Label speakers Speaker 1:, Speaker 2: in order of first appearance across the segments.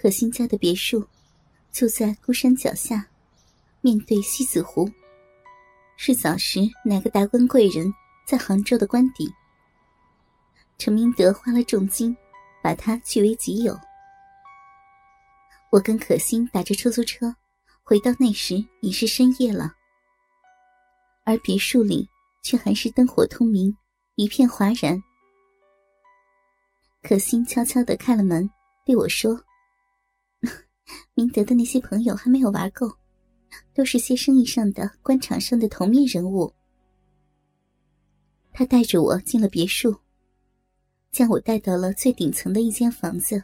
Speaker 1: 可心家的别墅就在孤山脚下，面对西子湖，是早时哪个达官贵人在杭州的官邸。陈明德花了重金，把它据为己有。我跟可心打着出租车回到那时已是深夜了，而别墅里却还是灯火通明，一片哗然。可心悄悄的开了门，对我说：“明德的那些朋友还没有玩够，都是些生意上的、官场上的头面人物。”他带着我进了别墅，将我带到了最顶层的一间房子。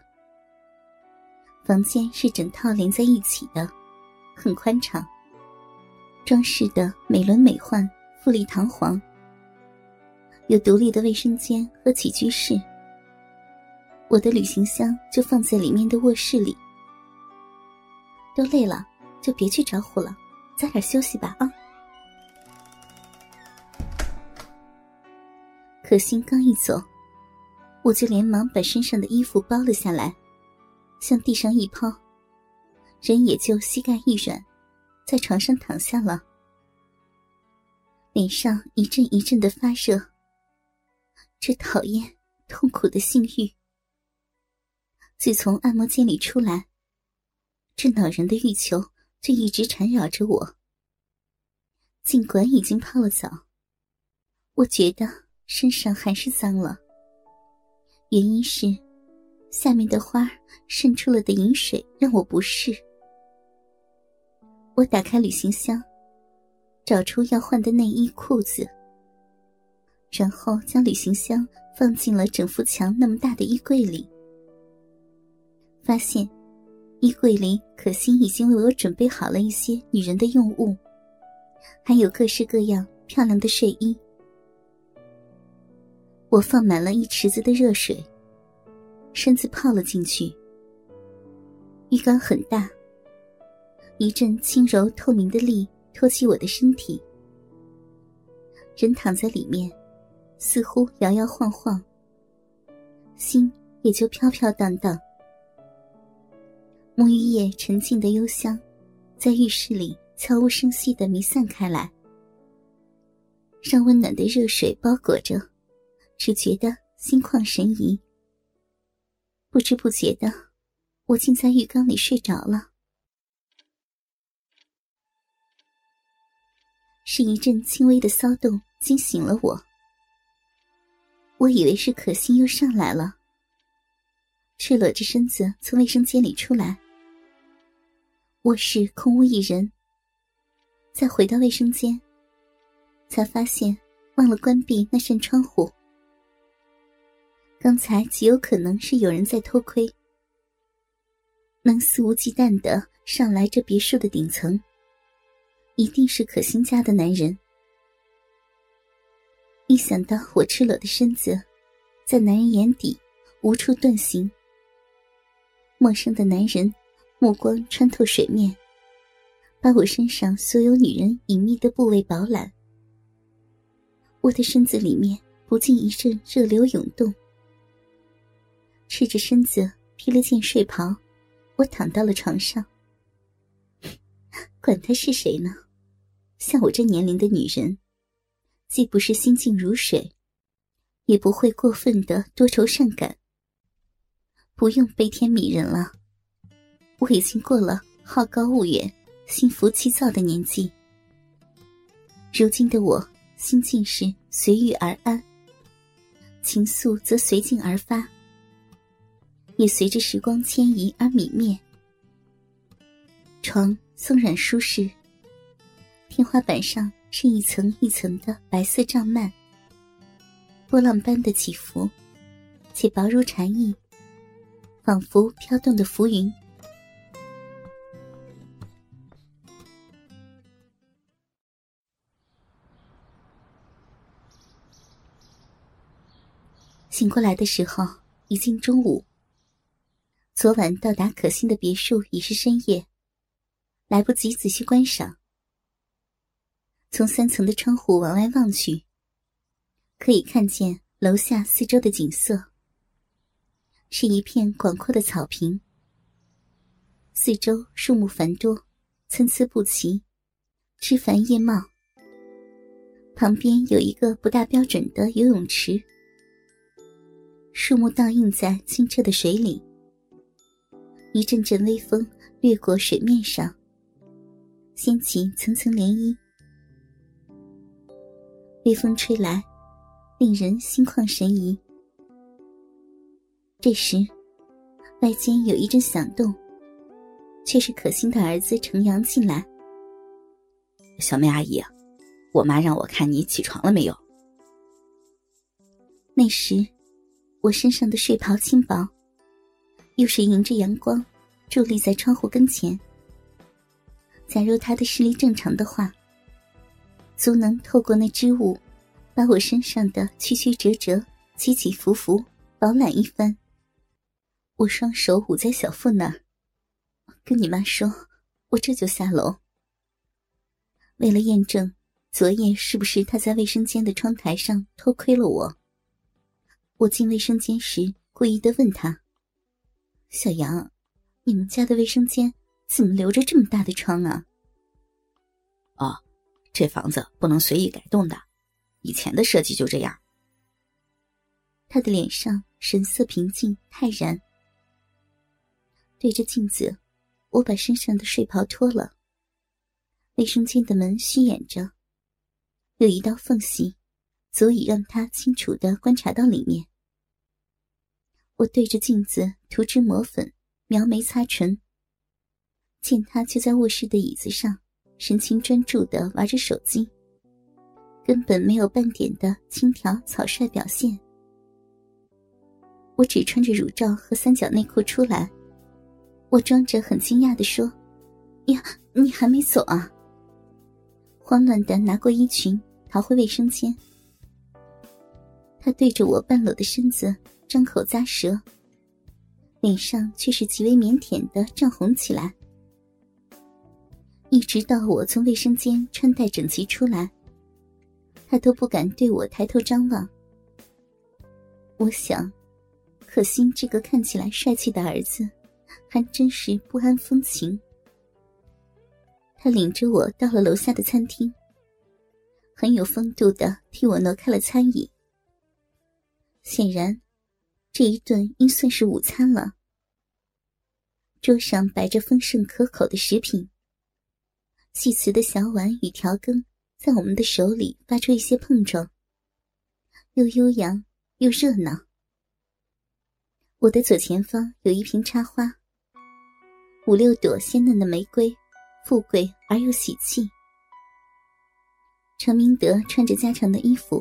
Speaker 1: 房间是整套连在一起的，很宽敞，装饰的美轮美奂、富丽堂皇，有独立的卫生间和起居室。我的旅行箱就放在里面的卧室里。都累了，就别去找虎了，早点休息吧啊！可心刚一走，我就连忙把身上的衣服包了下来，向地上一抛，人也就膝盖一软，在床上躺下了，脸上一阵一阵的发热。这讨厌、痛苦的性欲。自从按摩间里出来，这恼人的欲求就一直缠绕着我。尽管已经泡了澡，我觉得身上还是脏了。原因是下面的花渗出了的饮水让我不适。我打开旅行箱，找出要换的内衣裤子，然后将旅行箱放进了整幅墙那么大的衣柜里。发现，衣柜里可心已经为我准备好了一些女人的用物，还有各式各样漂亮的睡衣。我放满了一池子的热水，身子泡了进去。浴缸很大，一阵轻柔透明的力托起我的身体，人躺在里面，似乎摇摇晃晃，心也就飘飘荡荡。沐浴液沉静的幽香，在浴室里悄无声息的弥散开来，让温暖的热水包裹着，只觉得心旷神怡。不知不觉的，我竟在浴缸里睡着了。是一阵轻微的骚动惊醒了我，我以为是可心又上来了，赤裸着身子从卫生间里出来。卧室空无一人。再回到卫生间，才发现忘了关闭那扇窗户。刚才极有可能是有人在偷窥，能肆无忌惮的上来这别墅的顶层，一定是可心家的男人。一想到我赤裸的身子，在男人眼底无处遁形，陌生的男人。目光穿透水面，把我身上所有女人隐秘的部位饱览。我的身子里面不禁一阵热流涌动。赤着身子披了件睡袍，我躺到了床上。管他是谁呢？像我这年龄的女人，既不是心静如水，也不会过分的多愁善感。不用悲天悯人了。我已经过了好高骛远、心浮气躁的年纪。如今的我，心境是随遇而安，情愫则随境而发，也随着时光迁移而泯灭。床松软舒适，天花板上是一层一层的白色帐幔，波浪般的起伏，且薄如蝉翼，仿佛飘动的浮云。醒过来的时候已经中午。昨晚到达可心的别墅已是深夜，来不及仔细观赏。从三层的窗户往外望去，可以看见楼下四周的景色，是一片广阔的草坪，四周树木繁多，参差不齐，枝繁叶茂。旁边有一个不大标准的游泳池，树木倒映在清澈的水里，一阵阵微风掠过水面上，掀起层层涟漪。微风吹来，令人心旷神怡。这时，外间有一阵响动，却是可心的儿子程阳进来。
Speaker 2: 小妹阿姨，我妈让我看你起床了没有。
Speaker 1: 那时，我身上的睡袍轻薄，又是迎着阳光，伫立在窗户跟前。假如他的视力正常的话。足能透过那织物，把我身上的曲曲折折、起起伏伏饱览一番。我双手捂在小腹那儿，跟你妈说，我这就下楼。为了验证昨夜是不是他在卫生间的窗台上偷窥了我，我进卫生间时故意的问他：“小杨，你们家的卫生间怎么留着这么大的窗啊？”
Speaker 2: 哦。这房子不能随意改动的，以前的设计就这样。
Speaker 1: 他的脸上神色平静泰然，对着镜子，我把身上的睡袍脱了。卫生间的门虚掩着，有一道缝隙，足以让他清楚的观察到里面。我对着镜子涂脂抹粉，描眉擦唇，见他就在卧室的椅子上。神情专注的玩着手机，根本没有半点的轻佻草率表现。我只穿着乳罩和三角内裤出来，我装着很惊讶的说：“呀，你还没走啊？”慌乱的拿过衣裙，逃回卫生间。他对着我半裸的身子张口咂舌，脸上却是极为腼腆的涨红起来。一直到我从卫生间穿戴整齐出来，他都不敢对我抬头张望。我想，可心这个看起来帅气的儿子，还真是不安风情。他领着我到了楼下的餐厅，很有风度的替我挪开了餐椅。显然，这一顿应算是午餐了。桌上摆着丰盛可口的食品。细瓷的小碗与调羹在我们的手里发出一些碰撞，又悠扬又热闹。我的左前方有一瓶插花，五六朵鲜嫩的玫瑰，富贵而又喜气。程明德穿着家常的衣服，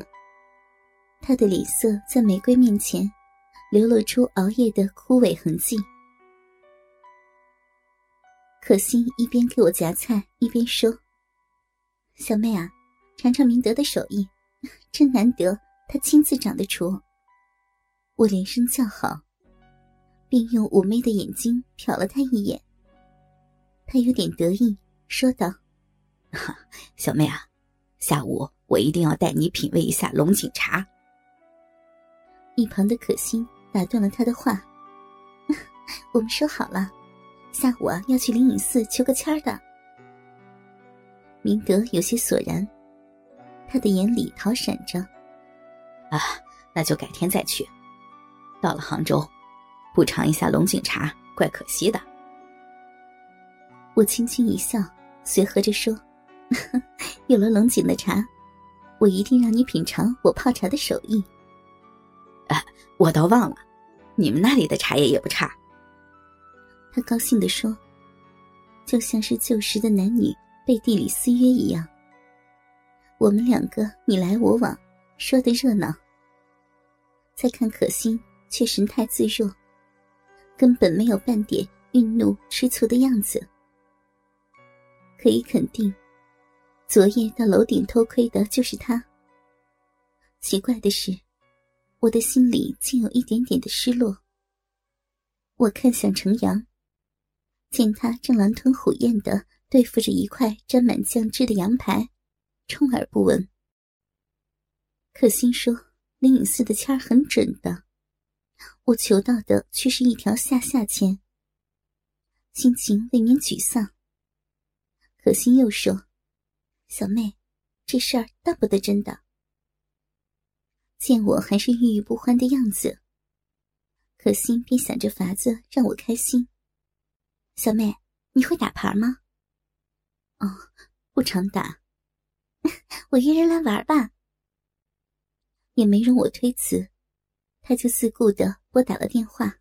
Speaker 1: 他的脸色在玫瑰面前流露出熬夜的枯萎痕迹。可心一边给我夹菜，一边说：“小妹啊，尝尝明德的手艺，真难得，他亲自掌的厨。”我连声叫好，并用妩媚的眼睛瞟了他一眼。他有点得意，说道：“
Speaker 2: 小妹啊，下午我一定要带你品味一下龙井茶。”
Speaker 1: 一旁的可心打断了他的话：“我们说好了。”下午啊，要去灵隐寺求个签儿的。明德有些索然，他的眼里逃闪着。
Speaker 2: 啊，那就改天再去。到了杭州，不尝一下龙井茶，怪可惜的。
Speaker 1: 我轻轻一笑，随和着说：“ 有了龙井的茶，我一定让你品尝我泡茶的手艺。”
Speaker 2: 啊，我倒忘了，你们那里的茶叶也不差。
Speaker 1: 他高兴地说：“就像是旧时的男女背地里私约一样，我们两个你来我往，说的热闹。再看可心，却神态自若，根本没有半点愠怒吃醋的样子。可以肯定，昨夜到楼顶偷窥的就是他。奇怪的是，我的心里竟有一点点的失落。我看向程阳。”见他正狼吞虎咽的对付着一块沾满酱汁的羊排，充耳不闻。可心说：“灵隐寺的签儿很准的，我求到的却是一条下下签。心情未免沮丧。可心又说：“小妹，这事儿当不得真的。”见我还是郁郁不欢的样子，可心便想着法子让我开心。小妹，你会打牌吗？哦，不常打。我约人来玩吧。也没容我推辞，他就自顾的拨打了电话。